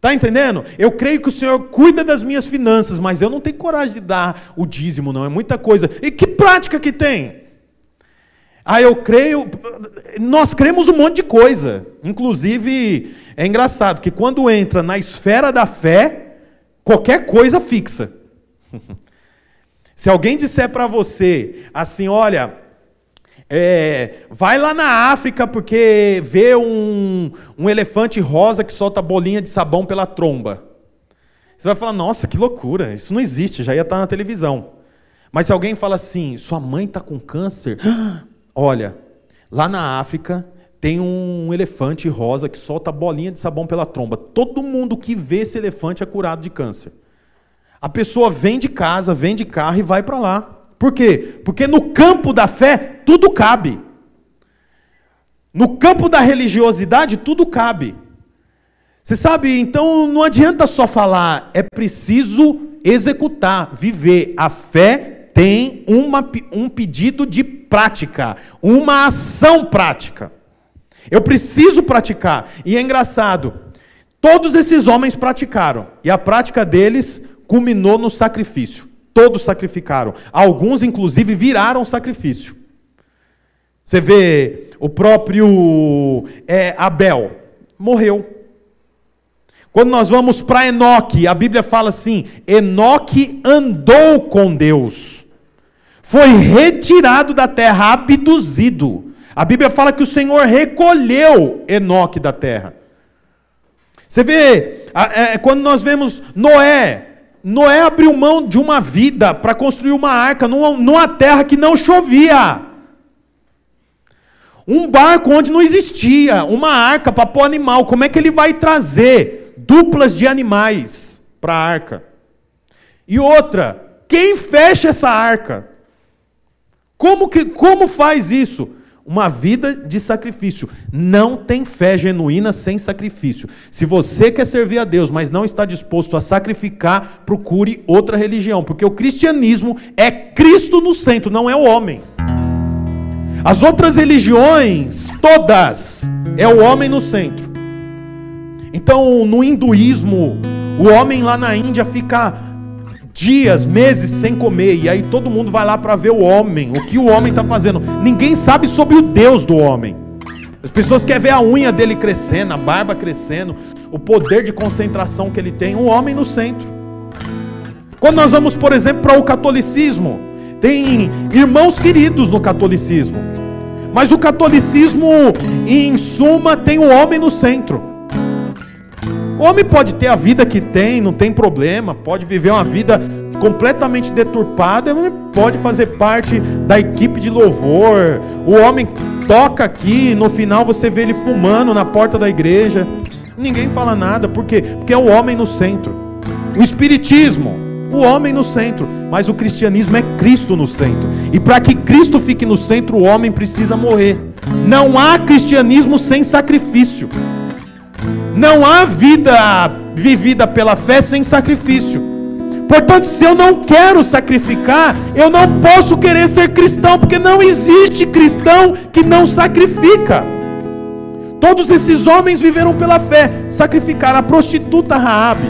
Tá entendendo? Eu creio que o Senhor cuida das minhas finanças, mas eu não tenho coragem de dar o dízimo, não. É muita coisa. E que prática que tem? Ah, eu creio. Nós cremos um monte de coisa. Inclusive, é engraçado que quando entra na esfera da fé, qualquer coisa fixa. [laughs] Se alguém disser para você assim, olha, é, vai lá na África porque vê um, um elefante rosa que solta bolinha de sabão pela tromba. Você vai falar, nossa, que loucura, isso não existe, já ia estar na televisão. Mas se alguém fala assim, sua mãe está com câncer, [gasps] olha, lá na África tem um elefante rosa que solta bolinha de sabão pela tromba. Todo mundo que vê esse elefante é curado de câncer. A pessoa vem de casa, vem de carro e vai para lá. Por quê? Porque no campo da fé tudo cabe. No campo da religiosidade tudo cabe. Você sabe, então não adianta só falar, é preciso executar, viver. A fé tem uma, um pedido de prática, uma ação prática. Eu preciso praticar. E é engraçado, todos esses homens praticaram, e a prática deles culminou no sacrifício. Todos sacrificaram. Alguns, inclusive, viraram sacrifício. Você vê o próprio é, Abel, morreu. Quando nós vamos para Enoque, a Bíblia fala assim: Enoque andou com Deus, foi retirado da terra, abduzido. A Bíblia fala que o Senhor recolheu Enoque da terra. Você vê, é, quando nós vemos Noé, Noé abriu mão de uma vida para construir uma arca numa terra que não chovia. Um barco onde não existia, uma arca para pôr animal. Como é que ele vai trazer duplas de animais para a arca? E outra, quem fecha essa arca? Como, que, como faz isso? uma vida de sacrifício. Não tem fé genuína sem sacrifício. Se você quer servir a Deus, mas não está disposto a sacrificar, procure outra religião, porque o cristianismo é Cristo no centro, não é o homem. As outras religiões, todas, é o homem no centro. Então, no hinduísmo, o homem lá na Índia fica dias, meses sem comer, e aí todo mundo vai lá para ver o homem, o que o homem está fazendo. Ninguém sabe sobre o Deus do homem. As pessoas querem ver a unha dele crescendo, a barba crescendo, o poder de concentração que ele tem, o homem no centro. Quando nós vamos, por exemplo, para o catolicismo, tem irmãos queridos no catolicismo, mas o catolicismo, em suma, tem o homem no centro. O homem pode ter a vida que tem, não tem problema, pode viver uma vida completamente deturpada, pode fazer parte da equipe de louvor. O homem toca aqui, no final você vê ele fumando na porta da igreja. Ninguém fala nada, por quê? Porque é o homem no centro. O espiritismo, o homem no centro, mas o cristianismo é Cristo no centro. E para que Cristo fique no centro, o homem precisa morrer. Não há cristianismo sem sacrifício. Não há vida vivida pela fé sem sacrifício. Portanto, se eu não quero sacrificar, eu não posso querer ser cristão, porque não existe cristão que não sacrifica. Todos esses homens viveram pela fé, sacrificaram a prostituta Raabe.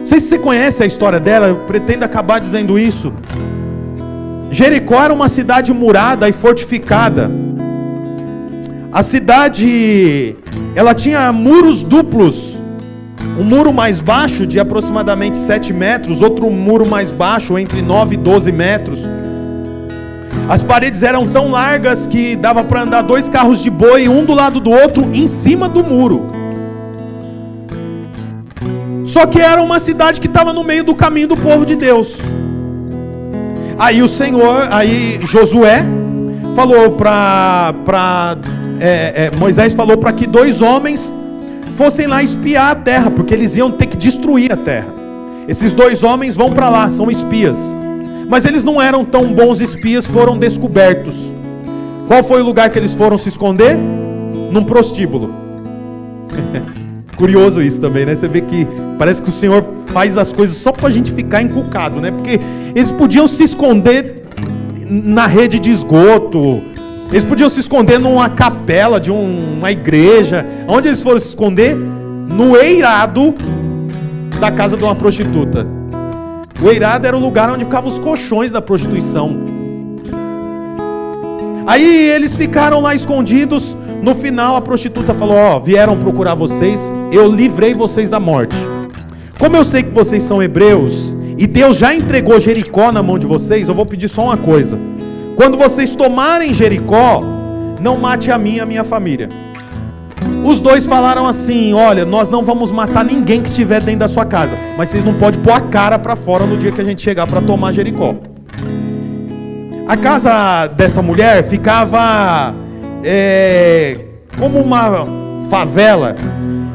Não sei se você conhece a história dela, eu pretendo acabar dizendo isso. Jericó era uma cidade murada e fortificada. A cidade, ela tinha muros duplos. Um muro mais baixo, de aproximadamente 7 metros, outro muro mais baixo, entre 9 e 12 metros. As paredes eram tão largas que dava para andar dois carros de boi, um do lado do outro, em cima do muro. Só que era uma cidade que estava no meio do caminho do povo de Deus. Aí o Senhor, aí Josué, falou para é, é, Moisés falou para que dois homens fossem lá espiar a terra, porque eles iam ter que destruir a terra. Esses dois homens vão para lá, são espias. Mas eles não eram tão bons espias, foram descobertos. Qual foi o lugar que eles foram se esconder? Num prostíbulo. [laughs] Curioso isso também, né? Você vê que parece que o Senhor faz as coisas só para a gente ficar encucado, né? Porque eles podiam se esconder na rede de esgoto, eles podiam se esconder numa capela de um, uma igreja. Onde eles foram se esconder? No eirado da casa de uma prostituta. O eirado era o lugar onde ficavam os colchões da prostituição. Aí eles ficaram lá escondidos. No final a prostituta falou: Ó, oh, vieram procurar vocês, eu livrei vocês da morte. Como eu sei que vocês são hebreus e Deus já entregou Jericó na mão de vocês, eu vou pedir só uma coisa. Quando vocês tomarem Jericó, não mate a mim e a minha família. Os dois falaram assim: Olha, nós não vamos matar ninguém que estiver dentro da sua casa, mas vocês não podem pôr a cara para fora no dia que a gente chegar para tomar Jericó. A casa dessa mulher ficava é, como uma favela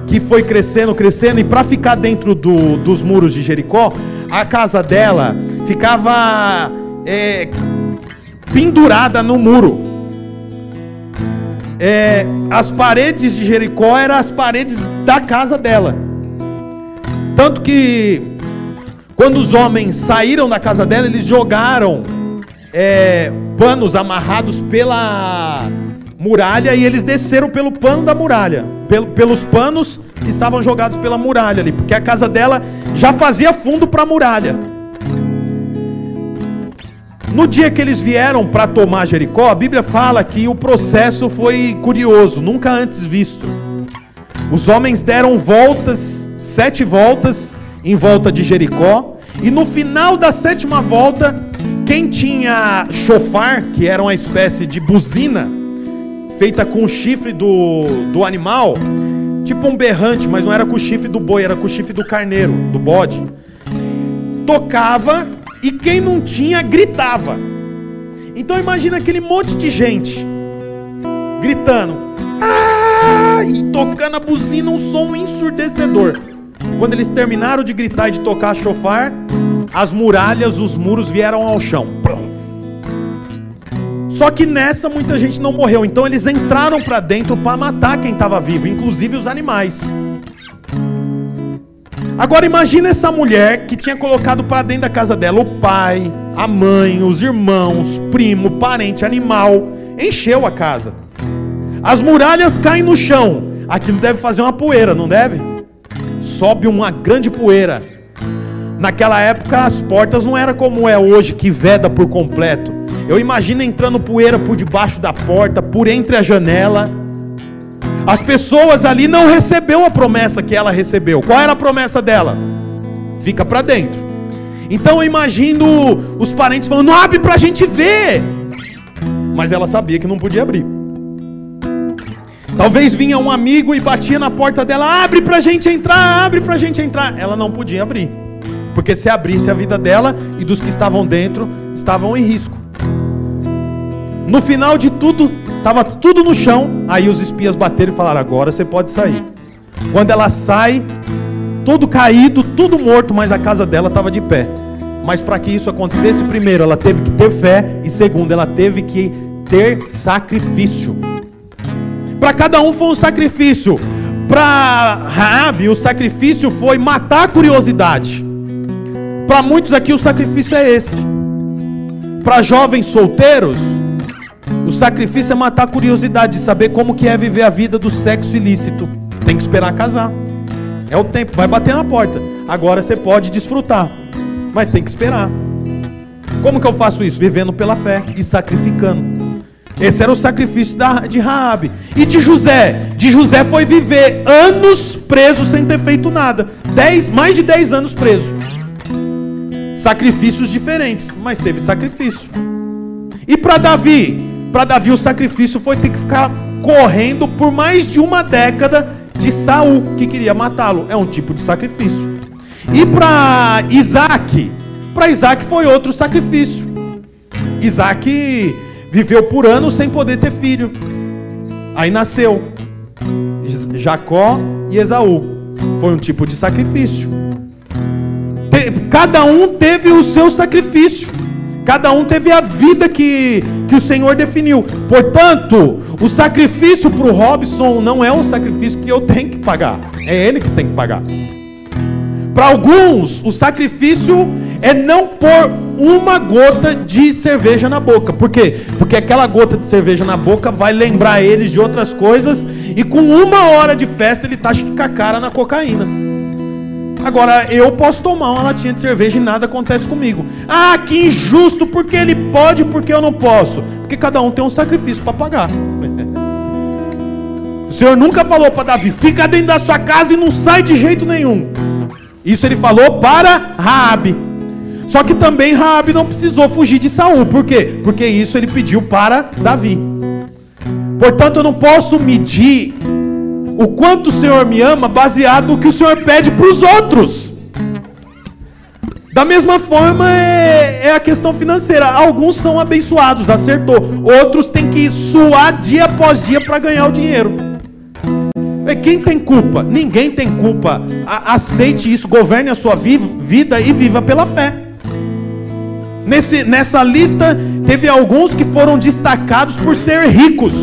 que foi crescendo, crescendo, e para ficar dentro do, dos muros de Jericó, a casa dela ficava é, pendurada no muro. É, as paredes de Jericó eram as paredes da casa dela. Tanto que, quando os homens saíram da casa dela, eles jogaram é, panos amarrados pela muralha e eles desceram pelo pano da muralha, pelos panos que estavam jogados pela muralha ali, porque a casa dela já fazia fundo para a muralha. No dia que eles vieram para tomar Jericó, a Bíblia fala que o processo foi curioso, nunca antes visto. Os homens deram voltas, sete voltas em volta de Jericó, e no final da sétima volta, quem tinha chofar, que era uma espécie de buzina, feita com o chifre do, do animal, tipo um berrante, mas não era com o chifre do boi, era com o chifre do carneiro, do bode, tocava e quem não tinha gritava. Então imagina aquele monte de gente gritando ah! e tocando a buzina, um som ensurdecedor. Quando eles terminaram de gritar e de tocar chofar, as muralhas, os muros vieram ao chão. Só que nessa muita gente não morreu. Então eles entraram para dentro para matar quem estava vivo, inclusive os animais. Agora imagine essa mulher que tinha colocado para dentro da casa dela o pai, a mãe, os irmãos, primo, parente, animal. Encheu a casa. As muralhas caem no chão. Aquilo deve fazer uma poeira, não deve? Sobe uma grande poeira. Naquela época as portas não era como é hoje, que veda por completo. Eu imagino entrando poeira por debaixo da porta, por entre a janela. As pessoas ali não recebeu a promessa que ela recebeu. Qual era a promessa dela? Fica para dentro. Então eu imagino os parentes falando: "Abre para a gente ver". Mas ela sabia que não podia abrir. Talvez vinha um amigo e batia na porta dela: "Abre para a gente entrar, abre para a gente entrar". Ela não podia abrir. Porque se abrisse a vida dela e dos que estavam dentro estavam em risco. No final de tudo, estava tudo no chão. Aí os espias bateram e falaram: Agora você pode sair. Quando ela sai, tudo caído, tudo morto, mas a casa dela estava de pé. Mas para que isso acontecesse, primeiro, ela teve que ter fé, e segundo, ela teve que ter sacrifício. Para cada um foi um sacrifício. Para Raabe, o sacrifício foi matar a curiosidade. Para muitos aqui o sacrifício é esse. Para jovens solteiros, o sacrifício é matar a curiosidade de saber como que é viver a vida do sexo ilícito. Tem que esperar casar. É o tempo, vai bater na porta. Agora você pode desfrutar, mas tem que esperar. Como que eu faço isso? Vivendo pela fé e sacrificando. Esse era o sacrifício de Raabe. E de José? De José foi viver anos preso sem ter feito nada. Dez, mais de 10 anos preso. Sacrifícios diferentes, mas teve sacrifício. E para Davi? Para Davi o sacrifício foi ter que ficar correndo por mais de uma década de Saul que queria matá-lo. É um tipo de sacrifício. E para Isaac, para Isaac foi outro sacrifício. Isaac viveu por anos sem poder ter filho. Aí nasceu Jacó e Esaú. Foi um tipo de sacrifício. Cada um teve o seu sacrifício. Cada um teve a vida que, que o Senhor definiu. Portanto, o sacrifício para o Robson não é um sacrifício que eu tenho que pagar. É ele que tem que pagar. Para alguns, o sacrifício é não pôr uma gota de cerveja na boca. Por quê? Porque aquela gota de cerveja na boca vai lembrar eles de outras coisas e com uma hora de festa ele tá com a cara na cocaína. Agora, eu posso tomar uma latinha de cerveja e nada acontece comigo. Ah, que injusto, porque ele pode, porque eu não posso. Porque cada um tem um sacrifício para pagar. [laughs] o Senhor nunca falou para Davi: fica dentro da sua casa e não sai de jeito nenhum. Isso ele falou para Raabe. Só que também Raabe não precisou fugir de Saul. Por quê? Porque isso ele pediu para Davi. Portanto, eu não posso medir o quanto o Senhor me ama baseado no que o Senhor pede para os outros. Da mesma forma é, é, a questão financeira. Alguns são abençoados, acertou. Outros têm que suar dia após dia para ganhar o dinheiro. E quem tem culpa? Ninguém tem culpa. A aceite isso, governe a sua vida e viva pela fé. Nesse, nessa lista, teve alguns que foram destacados por ser ricos.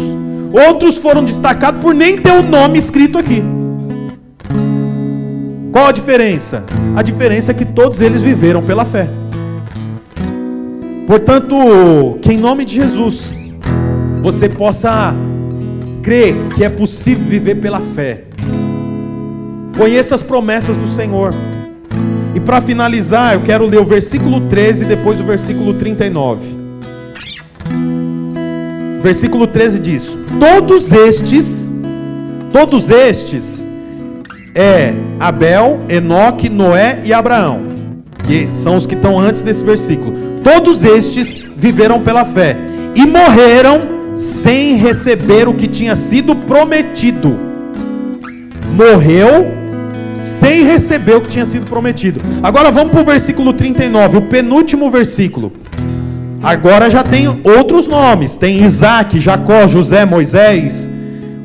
Outros foram destacados por nem ter o nome escrito aqui. Qual a diferença? A diferença é que todos eles viveram pela fé. Portanto, que em nome de Jesus você possa crer que é possível viver pela fé. Conheça as promessas do Senhor. E para finalizar, eu quero ler o versículo 13 e depois o versículo 39. Versículo 13 diz: Todos estes, todos estes é Abel, Enoque, Noé e Abraão, que são os que estão antes desse versículo. Todos estes viveram pela fé e morreram sem receber o que tinha sido prometido. Morreu sem receber o que tinha sido prometido. Agora vamos para o versículo 39, o penúltimo versículo. Agora já tem outros nomes: tem Isaac, Jacó, José, Moisés,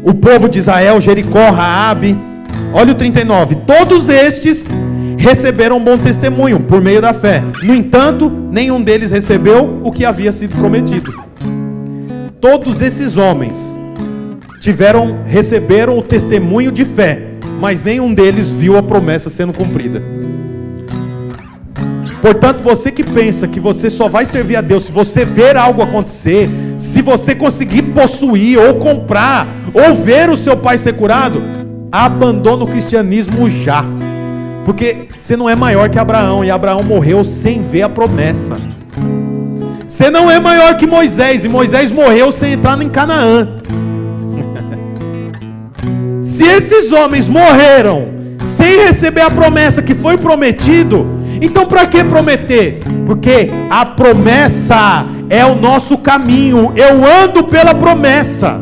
o povo de Israel, Jericó, Raabe. Olha o 39. Todos estes receberam bom testemunho por meio da fé. No entanto, nenhum deles recebeu o que havia sido prometido. Todos esses homens tiveram, receberam o testemunho de fé, mas nenhum deles viu a promessa sendo cumprida. Portanto, você que pensa que você só vai servir a Deus se você ver algo acontecer, se você conseguir possuir ou comprar, ou ver o seu pai ser curado, abandona o cristianismo já. Porque você não é maior que Abraão, e Abraão morreu sem ver a promessa. Você não é maior que Moisés, e Moisés morreu sem entrar em Canaã. [laughs] Se esses homens morreram sem receber a promessa que foi prometido, então para que prometer? Porque a promessa é o nosso caminho. Eu ando pela promessa.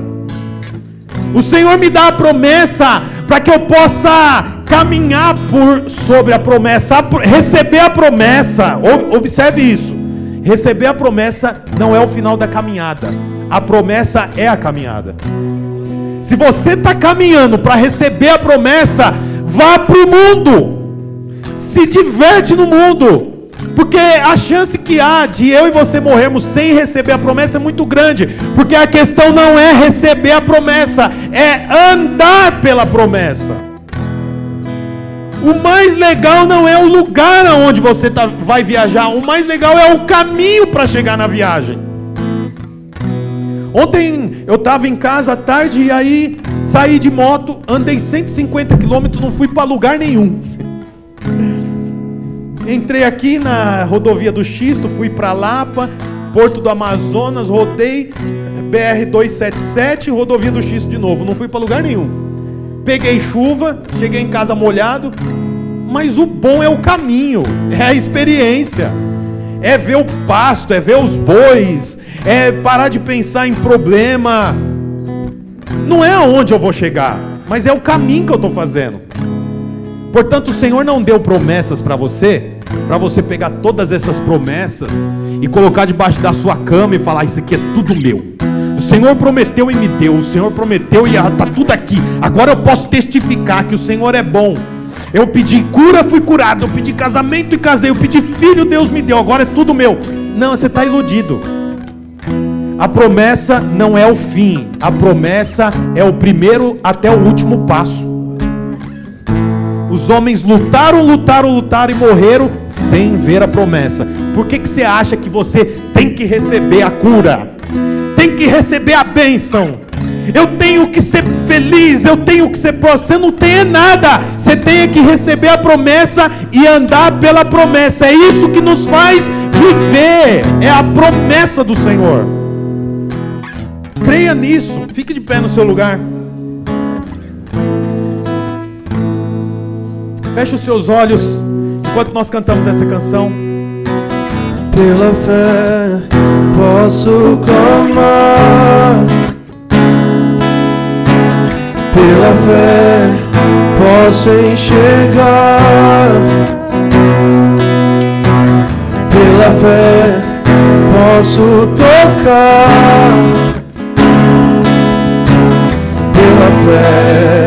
O Senhor me dá a promessa para que eu possa caminhar por sobre a promessa, receber a promessa. Observe isso. Receber a promessa não é o final da caminhada. A promessa é a caminhada. Se você está caminhando para receber a promessa, vá para o mundo. Se diverte no mundo. Porque a chance que há de eu e você morrermos sem receber a promessa é muito grande. Porque a questão não é receber a promessa, é andar pela promessa. O mais legal não é o lugar aonde você tá, vai viajar, o mais legal é o caminho para chegar na viagem. Ontem eu estava em casa à tarde e aí saí de moto, andei 150 quilômetros, não fui para lugar nenhum. Entrei aqui na rodovia do Xisto, fui para Lapa, Porto do Amazonas, rodei BR 277, rodovia do Xisto de novo, não fui para lugar nenhum. Peguei chuva, cheguei em casa molhado, mas o bom é o caminho, é a experiência, é ver o pasto, é ver os bois, é parar de pensar em problema. Não é aonde eu vou chegar, mas é o caminho que eu estou fazendo. Portanto, o Senhor não deu promessas para você, para você pegar todas essas promessas e colocar debaixo da sua cama e falar: Isso aqui é tudo meu. O Senhor prometeu e me deu, o Senhor prometeu e está tudo aqui. Agora eu posso testificar que o Senhor é bom. Eu pedi cura, fui curado. Eu pedi casamento e casei. Eu pedi filho, Deus me deu. Agora é tudo meu. Não, você está iludido. A promessa não é o fim, a promessa é o primeiro até o último passo. Os homens lutaram, lutaram, lutaram e morreram sem ver a promessa. Por que, que você acha que você tem que receber a cura? Tem que receber a bênção? Eu tenho que ser feliz, eu tenho que ser próximo. Você não tem nada. Você tem que receber a promessa e andar pela promessa. É isso que nos faz viver. É a promessa do Senhor. Creia nisso. Fique de pé no seu lugar. Feche os seus olhos enquanto nós cantamos essa canção. Pela fé posso clamar. Pela fé posso enxergar. Pela fé posso tocar. Pela fé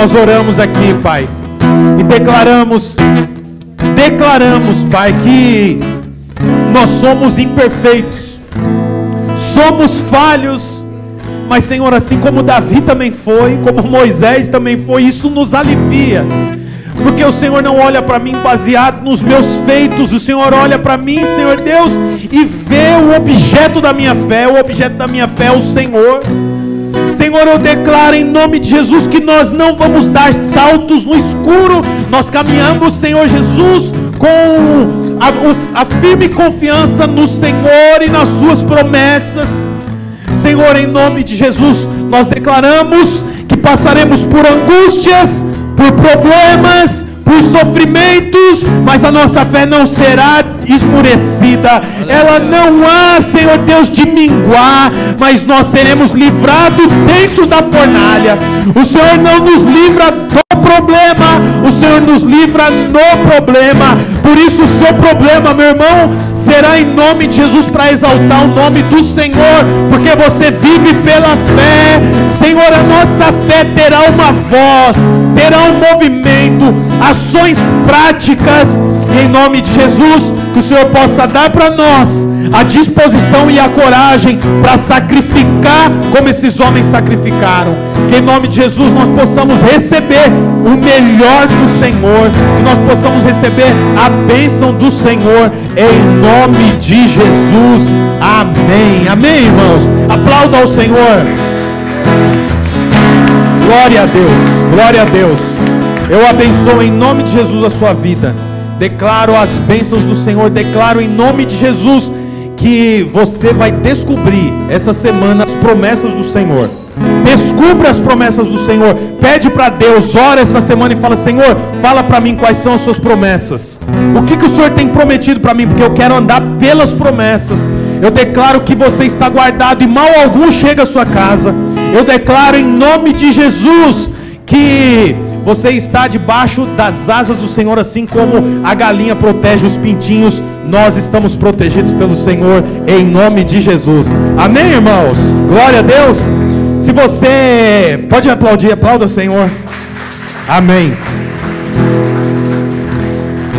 nós oramos aqui, Pai, e declaramos, declaramos, Pai, que nós somos imperfeitos, somos falhos, mas Senhor, assim como Davi também foi, como Moisés também foi, isso nos alivia. Porque o Senhor não olha para mim baseado nos meus feitos, o Senhor olha para mim, Senhor Deus, e vê o objeto da minha fé. O objeto da minha fé é o Senhor. Senhor, eu declaro em nome de Jesus que nós não vamos dar saltos no escuro, nós caminhamos, Senhor Jesus, com a, a, firme confiança no Senhor e nas Suas promessas. Senhor, em nome de Jesus, nós declaramos que passaremos por angústias, por problemas, por sofrimentos, mas a nossa fé não será esmurecida, ela não há, Senhor Deus, de minguar, mas nós seremos livrados dentro da fornalha. O Senhor não nos livra problema, o Senhor nos livra no problema. Por isso, o seu problema, meu irmão, será em nome de Jesus para exaltar o nome do Senhor, porque você vive pela fé. Senhor, a nossa fé terá uma voz, terá um movimento, ações práticas, em nome de Jesus, que o Senhor possa dar para nós a disposição e a coragem para sacrificar como esses homens sacrificaram. Que em nome de Jesus nós possamos receber o melhor do Senhor, que nós possamos receber a bênção do Senhor em nome de Jesus. Amém. Amém, irmãos. Aplauda ao Senhor. Glória a Deus. Glória a Deus. Eu abençoo em nome de Jesus a sua vida. Declaro as bênçãos do Senhor, declaro em nome de Jesus que você vai descobrir essa semana as promessas do Senhor. Descubra as promessas do Senhor. Pede para Deus, ora essa semana e fala: Senhor, fala para mim quais são as suas promessas. O que, que o Senhor tem prometido para mim? Porque eu quero andar pelas promessas. Eu declaro que você está guardado e mal algum chega à sua casa. Eu declaro em nome de Jesus que você está debaixo das asas do Senhor, assim como a galinha protege os pintinhos. Nós estamos protegidos pelo Senhor em nome de Jesus. Amém, irmãos? Glória a Deus. Se você pode aplaudir, aplauda o Senhor. Amém.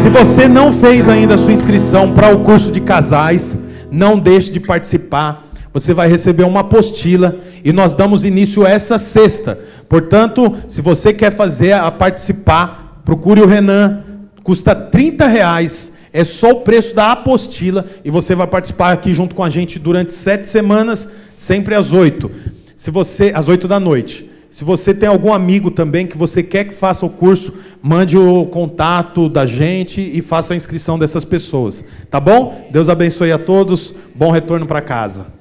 Se você não fez ainda a sua inscrição para o curso de casais, não deixe de participar você vai receber uma apostila e nós damos início essa sexta. Portanto, se você quer fazer a participar, procure o Renan. Custa 30 reais. É só o preço da apostila e você vai participar aqui junto com a gente durante sete semanas, sempre às oito. Se você às oito da noite. Se você tem algum amigo também que você quer que faça o curso, mande o contato da gente e faça a inscrição dessas pessoas. Tá bom? Deus abençoe a todos. Bom retorno para casa.